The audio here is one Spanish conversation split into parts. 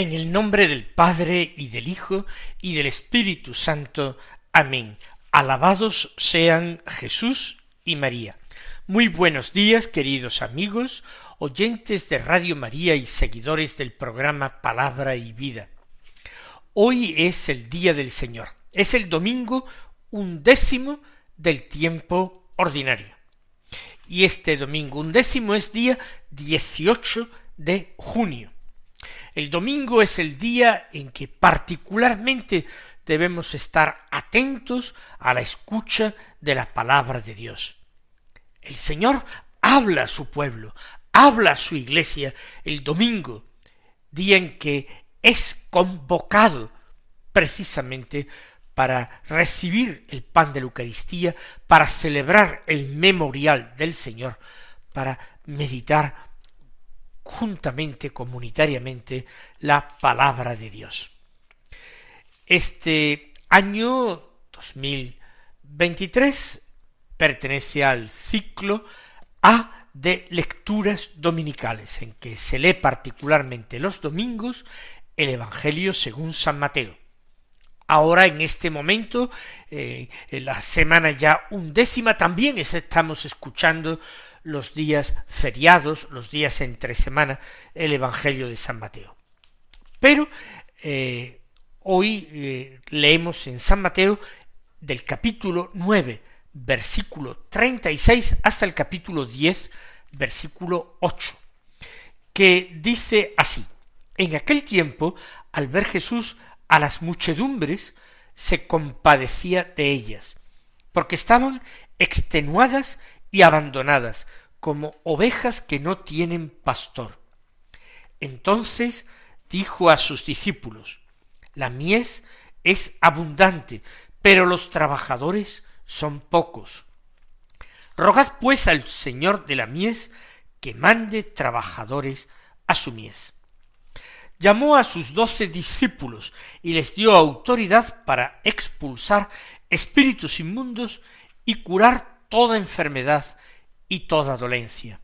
En el nombre del Padre y del Hijo y del Espíritu Santo. Amén. Alabados sean Jesús y María. Muy buenos días, queridos amigos, oyentes de Radio María y seguidores del programa Palabra y Vida. Hoy es el día del Señor. Es el domingo undécimo del tiempo ordinario. Y este domingo undécimo es día 18 de junio el domingo es el día en que particularmente debemos estar atentos a la escucha de la palabra de Dios. El Señor habla a su pueblo, habla a su iglesia el domingo, día en que es convocado precisamente para recibir el pan de la Eucaristía, para celebrar el memorial del Señor, para meditar juntamente, comunitariamente, la palabra de Dios. Este año 2023 pertenece al ciclo A de lecturas dominicales, en que se lee particularmente los domingos el Evangelio según San Mateo. Ahora, en este momento, eh, en la semana ya undécima, también estamos escuchando los días feriados, los días entre semana, el Evangelio de San Mateo. Pero eh, hoy eh, leemos en San Mateo del capítulo nueve, versículo treinta y seis, hasta el capítulo diez, versículo ocho, que dice así, en aquel tiempo, al ver Jesús a las muchedumbres, se compadecía de ellas, porque estaban extenuadas y abandonadas, como ovejas que no tienen pastor. Entonces dijo a sus discípulos, la mies es abundante, pero los trabajadores son pocos. Rogad pues al Señor de la mies que mande trabajadores a su mies. Llamó a sus doce discípulos y les dio autoridad para expulsar espíritus inmundos y curar toda enfermedad y toda dolencia.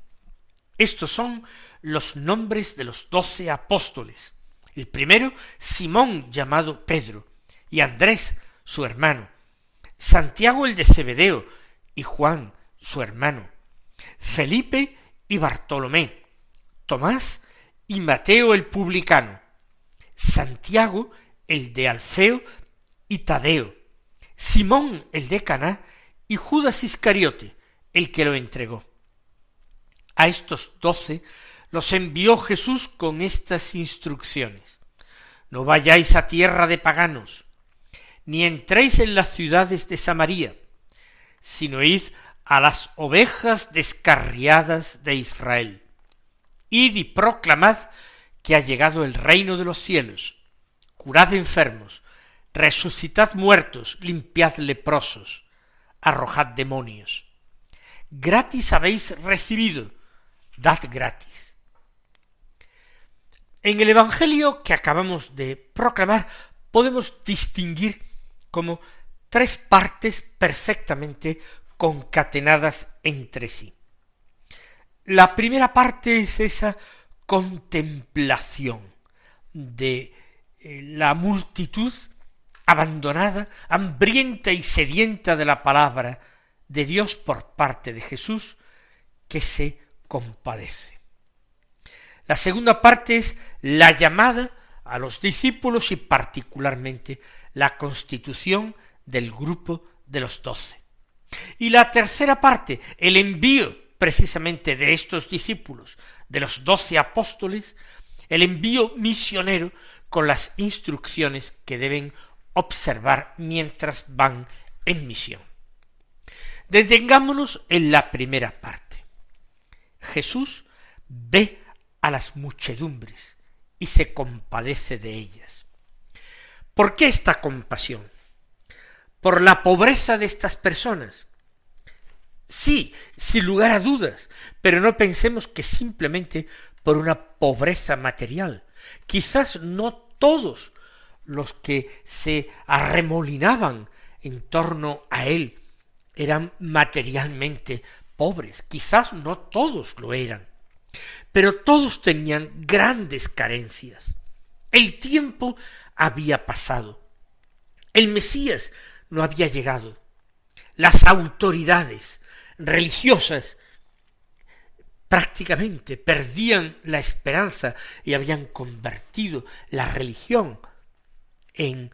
Estos son los nombres de los doce apóstoles. El primero, Simón llamado Pedro, y Andrés, su hermano, Santiago el de Cebedeo, y Juan, su hermano, Felipe y Bartolomé, Tomás y Mateo el publicano, Santiago el de Alfeo y Tadeo, Simón el de Caná y Judas Iscariote, el que lo entregó. A estos doce los envió Jesús con estas instrucciones. No vayáis a tierra de paganos, ni entréis en las ciudades de Samaria, sino id a las ovejas descarriadas de Israel. Id y proclamad que ha llegado el reino de los cielos. Curad enfermos, resucitad muertos, limpiad leprosos, arrojad demonios. Gratis habéis recibido, dad gratis. En el Evangelio que acabamos de proclamar podemos distinguir como tres partes perfectamente concatenadas entre sí. La primera parte es esa contemplación de eh, la multitud abandonada, hambrienta y sedienta de la palabra de Dios por parte de Jesús, que se compadece. La segunda parte es la llamada a los discípulos y particularmente la constitución del grupo de los doce. Y la tercera parte, el envío precisamente de estos discípulos, de los doce apóstoles, el envío misionero con las instrucciones que deben observar mientras van en misión. Detengámonos en la primera parte. Jesús ve a las muchedumbres y se compadece de ellas. ¿Por qué esta compasión? Por la pobreza de estas personas. Sí, sin lugar a dudas, pero no pensemos que simplemente por una pobreza material. Quizás no todos los que se arremolinaban en torno a él eran materialmente pobres, quizás no todos lo eran, pero todos tenían grandes carencias. El tiempo había pasado, el Mesías no había llegado, las autoridades religiosas prácticamente perdían la esperanza y habían convertido la religión en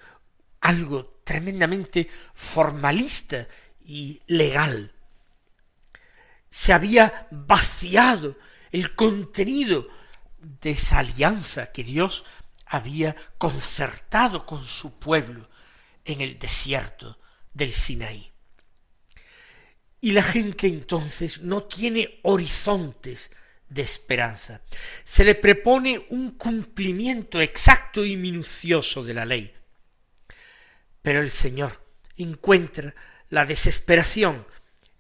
algo tremendamente formalista y legal. Se había vaciado el contenido de esa alianza que Dios había concertado con su pueblo en el desierto del Sinaí. Y la gente entonces no tiene horizontes de esperanza. Se le propone un cumplimiento exacto y minucioso de la ley. Pero el Señor encuentra la desesperación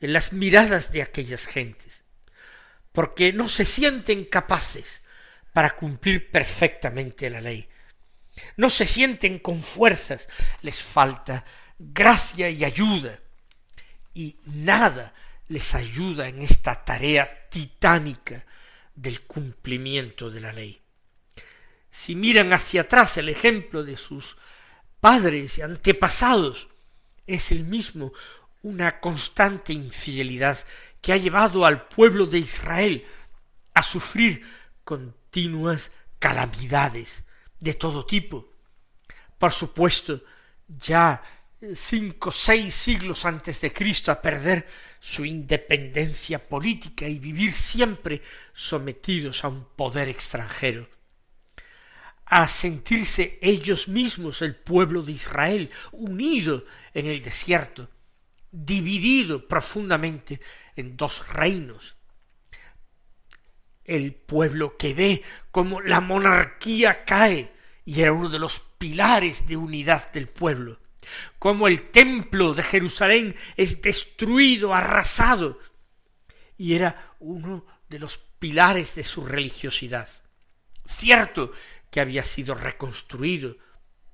en las miradas de aquellas gentes, porque no se sienten capaces para cumplir perfectamente la ley. No se sienten con fuerzas, les falta gracia y ayuda y nada les ayuda en esta tarea titánica del cumplimiento de la ley. Si miran hacia atrás el ejemplo de sus padres y antepasados, es el mismo una constante infidelidad que ha llevado al pueblo de Israel a sufrir continuas calamidades de todo tipo. Por supuesto, ya cinco, seis siglos antes de Cristo a perder su independencia política y vivir siempre sometidos a un poder extranjero, a sentirse ellos mismos el pueblo de Israel unido en el desierto, dividido profundamente en dos reinos. El pueblo que ve como la monarquía cae y era uno de los pilares de unidad del pueblo, como el templo de Jerusalén es destruido, arrasado, y era uno de los pilares de su religiosidad. Cierto que había sido reconstruido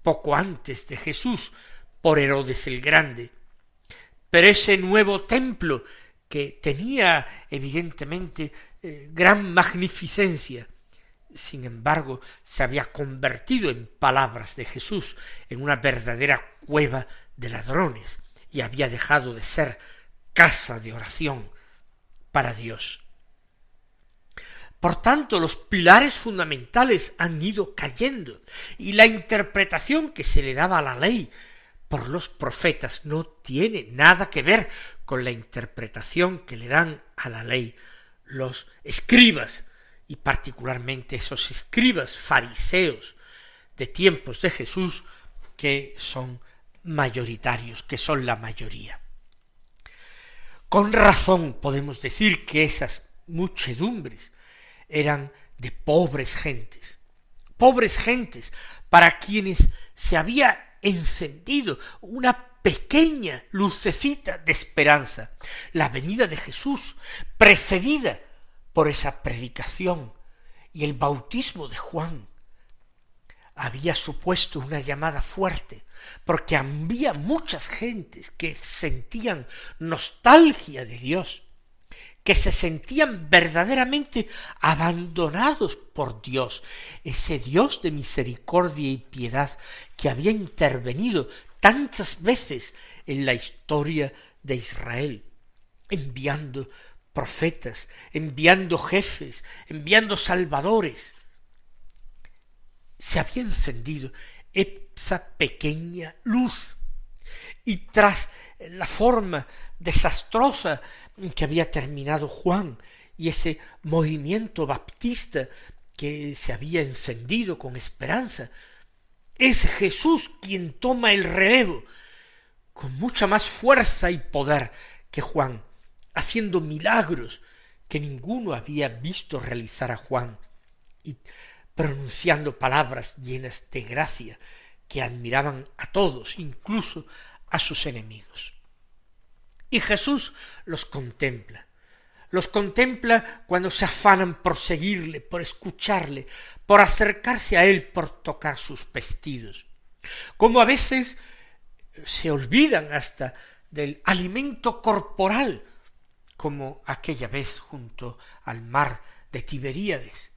poco antes de Jesús por Herodes el Grande, pero ese nuevo templo que tenía evidentemente eh, gran magnificencia, sin embargo, se había convertido en palabras de Jesús, en una verdadera cueva de ladrones, y había dejado de ser casa de oración para Dios. Por tanto, los pilares fundamentales han ido cayendo, y la interpretación que se le daba a la ley por los profetas no tiene nada que ver con la interpretación que le dan a la ley los escribas y particularmente esos escribas fariseos de tiempos de Jesús que son mayoritarios, que son la mayoría. Con razón podemos decir que esas muchedumbres eran de pobres gentes, pobres gentes para quienes se había encendido una pequeña lucecita de esperanza, la venida de Jesús, precedida por esa predicación. Y el bautismo de Juan había supuesto una llamada fuerte, porque había muchas gentes que sentían nostalgia de Dios, que se sentían verdaderamente abandonados por Dios, ese Dios de misericordia y piedad que había intervenido tantas veces en la historia de Israel, enviando profetas, enviando jefes, enviando salvadores. Se había encendido esa pequeña luz y tras la forma desastrosa en que había terminado Juan y ese movimiento baptista que se había encendido con esperanza. Es Jesús quien toma el relevo con mucha más fuerza y poder que Juan, haciendo milagros que ninguno había visto realizar a Juan y pronunciando palabras llenas de gracia que admiraban a todos, incluso a sus enemigos. Y Jesús los contempla, los contempla cuando se afanan por seguirle, por escucharle, por acercarse a él, por tocar sus vestidos, como a veces se olvidan hasta del alimento corporal, como aquella vez junto al mar de Tiberíades,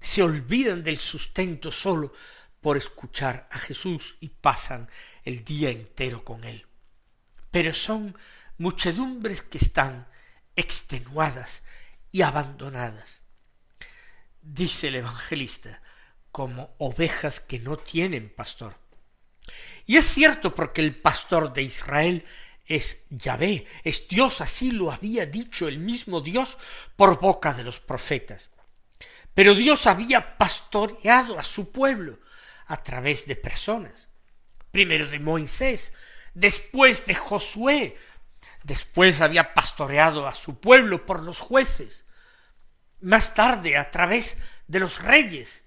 se olvidan del sustento solo por escuchar a Jesús y pasan el día entero con él. Pero son muchedumbres que están extenuadas y abandonadas. Dice el evangelista, como ovejas que no tienen pastor. Y es cierto porque el pastor de Israel es Yahvé, es Dios, así lo había dicho el mismo Dios por boca de los profetas. Pero Dios había pastoreado a su pueblo a través de personas. Primero de Moisés, después de Josué, después había pastoreado a su pueblo por los jueces, más tarde a través de los reyes,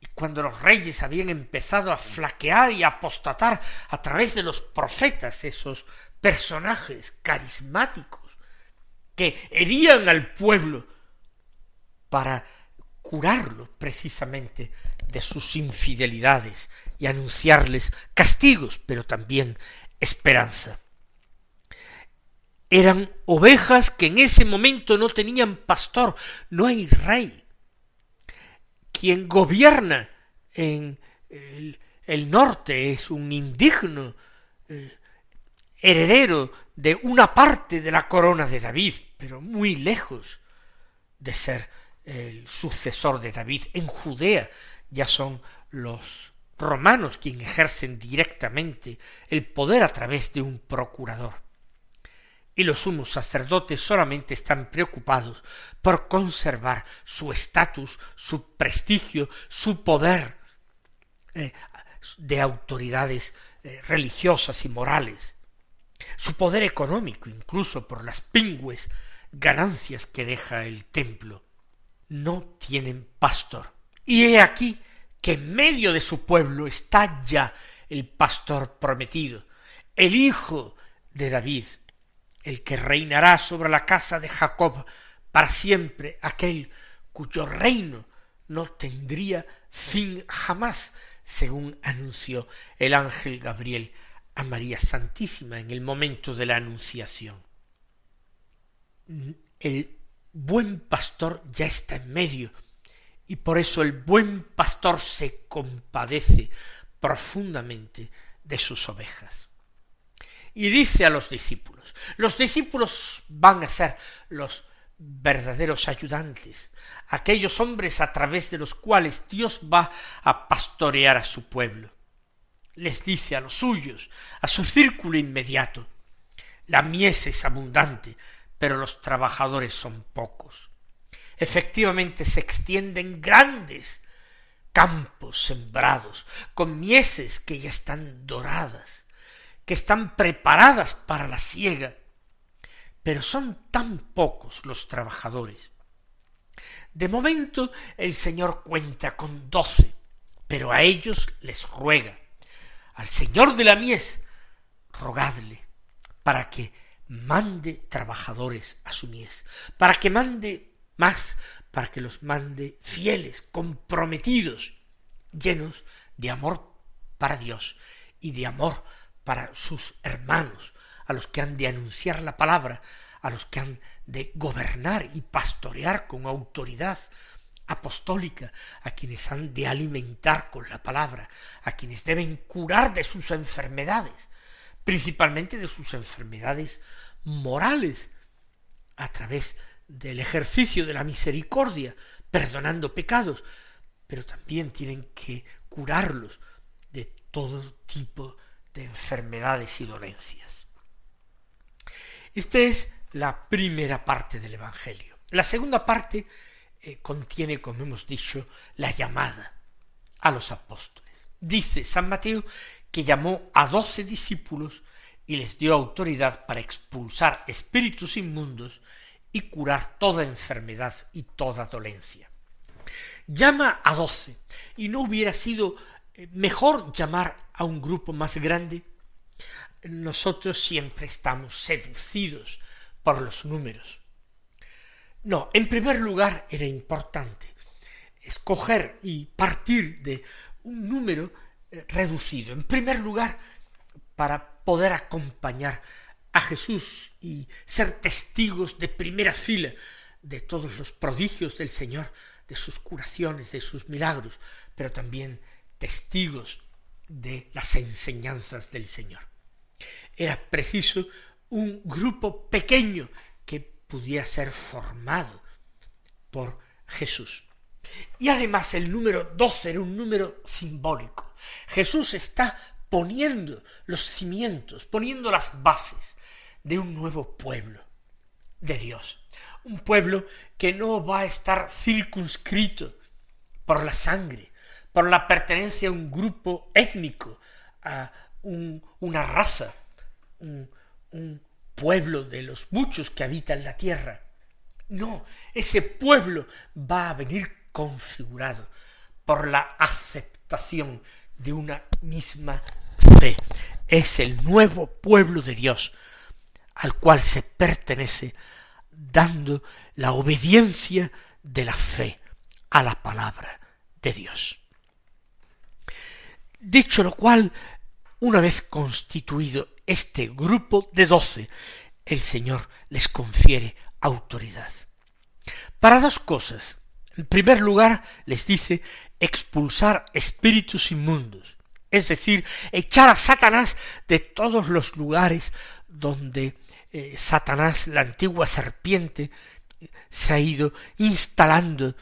y cuando los reyes habían empezado a flaquear y a apostatar a través de los profetas, esos personajes carismáticos que herían al pueblo para curarlo precisamente de sus infidelidades y anunciarles castigos, pero también esperanza. Eran ovejas que en ese momento no tenían pastor, no hay rey. Quien gobierna en el, norte es un indigno eh, heredero de una parte de la corona de David, pero muy lejos de ser el sucesor de David. En Judea ya son los romanos quienes ejercen directamente el poder a través de un procurador. Y los sumos sacerdotes solamente están preocupados por conservar su estatus, su prestigio, su poder eh, de autoridades eh, religiosas y morales, su poder económico incluso por las pingües ganancias que deja el templo no tienen pastor. Y he aquí que en medio de su pueblo está ya el pastor prometido, el hijo de David, el que reinará sobre la casa de Jacob para siempre, aquel cuyo reino no tendría fin jamás, según anunció el ángel Gabriel a María Santísima en el momento de la anunciación. El buen pastor ya está en medio, y por eso el buen pastor se compadece profundamente de sus ovejas. Y dice a los discípulos, los discípulos van a ser los verdaderos ayudantes, aquellos hombres a través de los cuales Dios va a pastorear a su pueblo. Les dice a los suyos, a su círculo inmediato, la mies es abundante, pero los trabajadores son pocos. Efectivamente se extienden grandes campos sembrados, con mieses que ya están doradas, que están preparadas para la siega, pero son tan pocos los trabajadores. De momento el Señor cuenta con doce, pero a ellos les ruega, al Señor de la mies, rogadle para que mande trabajadores a su mies, para que mande más, para que los mande fieles, comprometidos, llenos de amor para Dios y de amor para sus hermanos, a los que han de anunciar la palabra, a los que han de gobernar y pastorear con autoridad apostólica, a quienes han de alimentar con la palabra, a quienes deben curar de sus enfermedades, principalmente de sus enfermedades morales, a través del ejercicio de la misericordia, perdonando pecados, pero también tienen que curarlos de todo tipo de enfermedades y dolencias. Esta es la primera parte del Evangelio. La segunda parte eh, contiene, como hemos dicho, la llamada a los apóstoles. Dice San Mateo que llamó a doce discípulos y les dio autoridad para expulsar espíritus inmundos y curar toda enfermedad y toda dolencia. Llama a doce, y no hubiera sido eh, mejor llamar a un grupo más grande. Nosotros siempre estamos seducidos por los números. No, en primer lugar era importante escoger y partir de un número eh, reducido. En primer lugar, para poder acompañar a Jesús y ser testigos de primera fila de todos los prodigios del Señor, de sus curaciones, de sus milagros, pero también testigos de las enseñanzas del Señor. Era preciso un grupo pequeño que pudiera ser formado por Jesús. Y además el número doce era un número simbólico. Jesús está poniendo los cimientos, poniendo las bases de un nuevo pueblo de Dios. Un pueblo que no va a estar circunscrito por la sangre, por la pertenencia a un grupo étnico, a una raza, un, un pueblo de los muchos que habitan la tierra. No, ese pueblo va a venir configurado por la aceptación de una misma fe. Es el nuevo pueblo de Dios al cual se pertenece dando la obediencia de la fe a la palabra de Dios. Dicho lo cual, una vez constituido este grupo de doce, el Señor les confiere autoridad. Para dos cosas. En primer lugar, les dice expulsar espíritus inmundos, es decir, echar a Satanás de todos los lugares donde eh, Satanás, la antigua serpiente, se ha ido instalando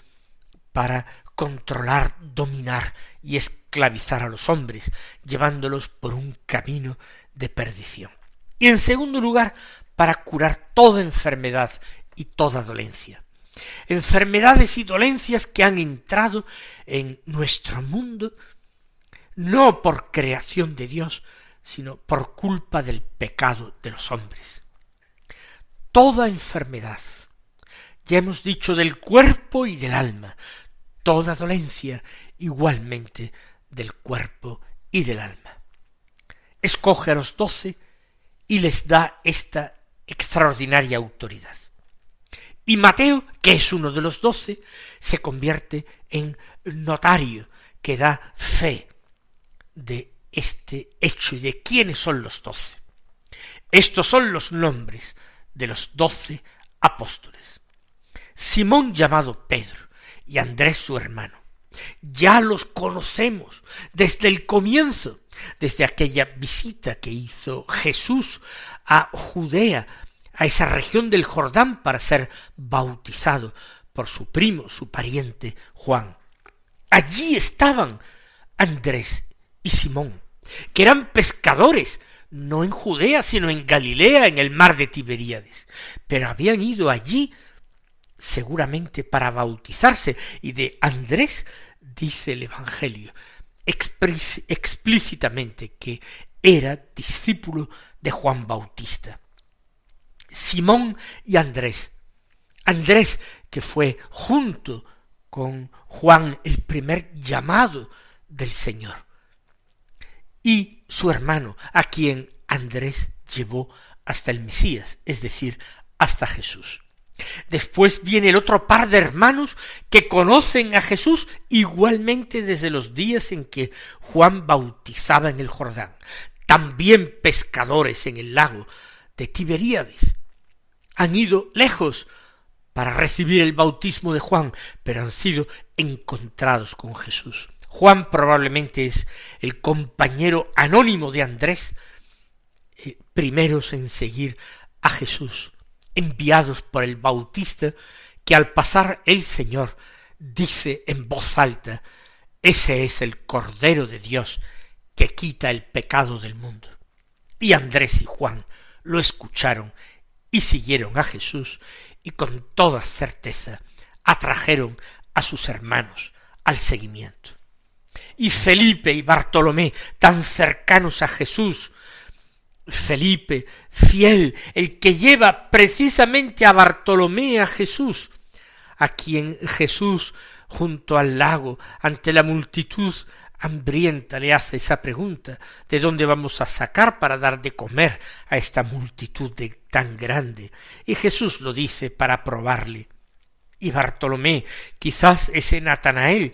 para controlar, dominar y esclavizar a los hombres, llevándolos por un camino de perdición. Y en segundo lugar, para curar toda enfermedad y toda dolencia. Enfermedades y dolencias que han entrado en nuestro mundo no por creación de Dios, sino por culpa del pecado de los hombres. Toda enfermedad, ya hemos dicho del cuerpo y del alma, toda dolencia igualmente del cuerpo y del alma. Escoge a los doce y les da esta extraordinaria autoridad. Y Mateo, que es uno de los doce, se convierte en notario que da fe de este hecho y de quiénes son los doce. Estos son los nombres de los doce apóstoles. Simón llamado Pedro y Andrés su hermano. Ya los conocemos desde el comienzo, desde aquella visita que hizo Jesús a Judea, a esa región del Jordán para ser bautizado por su primo, su pariente Juan. Allí estaban Andrés y Simón, que eran pescadores, no en Judea, sino en Galilea, en el mar de Tiberíades, pero habían ido allí seguramente para bautizarse, y de Andrés dice el Evangelio explícitamente que era discípulo de Juan Bautista. Simón y Andrés. Andrés, que fue junto con Juan el primer llamado del Señor. Y su hermano, a quien Andrés llevó hasta el Mesías, es decir, hasta Jesús. Después viene el otro par de hermanos que conocen a Jesús igualmente desde los días en que Juan bautizaba en el Jordán, también pescadores en el lago de Tiberíades. Han ido lejos para recibir el bautismo de Juan, pero han sido encontrados con Jesús. Juan probablemente es el compañero anónimo de Andrés, eh, primeros en seguir a Jesús, enviados por el Bautista, que al pasar el Señor dice en voz alta, ese es el Cordero de Dios que quita el pecado del mundo. Y Andrés y Juan lo escucharon y siguieron a Jesús y con toda certeza atrajeron a sus hermanos al seguimiento. Y Felipe y Bartolomé, tan cercanos a Jesús, Felipe, fiel, el que lleva precisamente a Bartolomé a Jesús, a quien Jesús junto al lago, ante la multitud hambrienta, le hace esa pregunta ¿de dónde vamos a sacar para dar de comer a esta multitud de tan grande? Y Jesús lo dice para probarle. Y Bartolomé, quizás ese Natanael,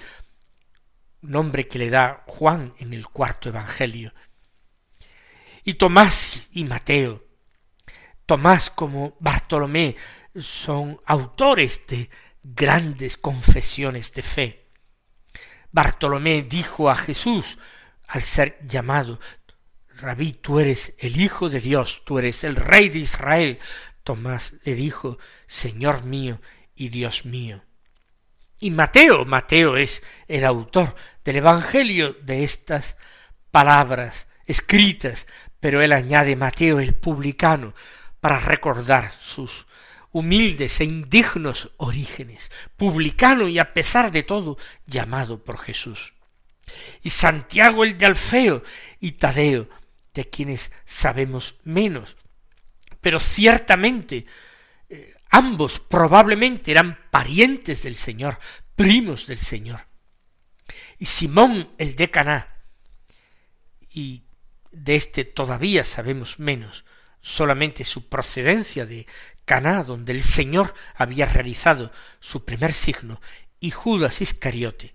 nombre que le da Juan en el cuarto Evangelio, y Tomás y Mateo. Tomás como Bartolomé son autores de grandes confesiones de fe. Bartolomé dijo a Jesús al ser llamado Rabí, tú eres el Hijo de Dios, tú eres el Rey de Israel. Tomás le dijo, Señor mío y Dios mío. Y Mateo, Mateo es el autor del Evangelio de estas palabras escritas pero él añade Mateo el publicano para recordar sus humildes e indignos orígenes, publicano y a pesar de todo llamado por Jesús. Y Santiago el de Alfeo y Tadeo, de quienes sabemos menos, pero ciertamente eh, ambos probablemente eran parientes del Señor, primos del Señor. Y Simón el de Caná y de éste todavía sabemos menos, solamente su procedencia de Caná, donde el Señor había realizado su primer signo, y Judas Iscariote,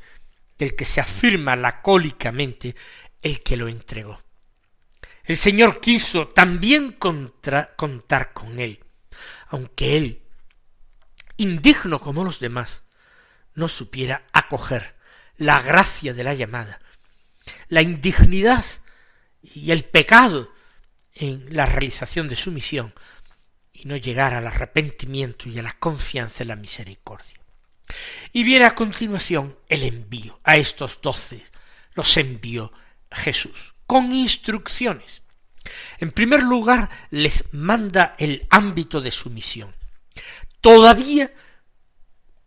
del que se afirma lacólicamente el que lo entregó. El Señor quiso también contar con él, aunque él, indigno como los demás, no supiera acoger la gracia de la llamada, la indignidad y el pecado en la realización de su misión y no llegar al arrepentimiento y a la confianza en la misericordia. Y viene a continuación el envío. A estos doce los envió Jesús con instrucciones. En primer lugar, les manda el ámbito de su misión. Todavía,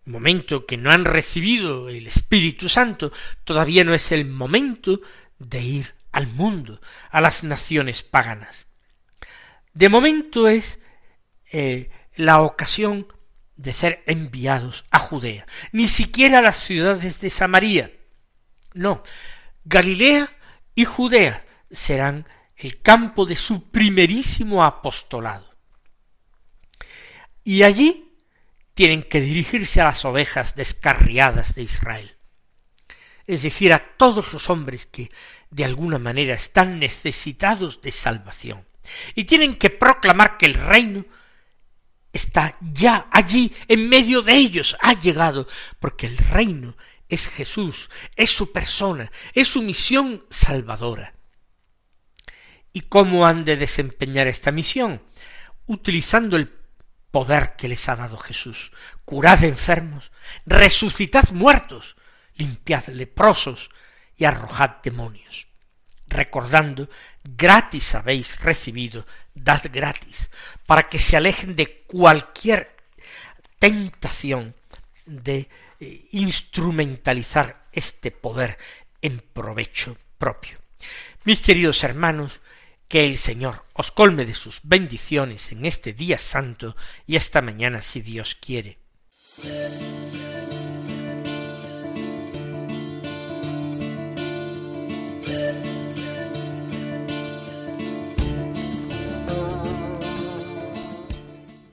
momento que no han recibido el Espíritu Santo, todavía no es el momento de ir al mundo, a las naciones paganas. De momento es eh, la ocasión de ser enviados a Judea, ni siquiera a las ciudades de Samaria. No, Galilea y Judea serán el campo de su primerísimo apostolado. Y allí tienen que dirigirse a las ovejas descarriadas de Israel, es decir, a todos los hombres que de alguna manera están necesitados de salvación y tienen que proclamar que el reino está ya allí en medio de ellos, ha llegado, porque el reino es Jesús, es su persona, es su misión salvadora. ¿Y cómo han de desempeñar esta misión? Utilizando el poder que les ha dado Jesús. Curad enfermos, resucitad muertos, limpiad leprosos, y arrojad demonios, recordando gratis habéis recibido, dad gratis, para que se alejen de cualquier tentación de eh, instrumentalizar este poder en provecho propio. Mis queridos hermanos, que el Señor os colme de sus bendiciones en este día santo y esta mañana si Dios quiere.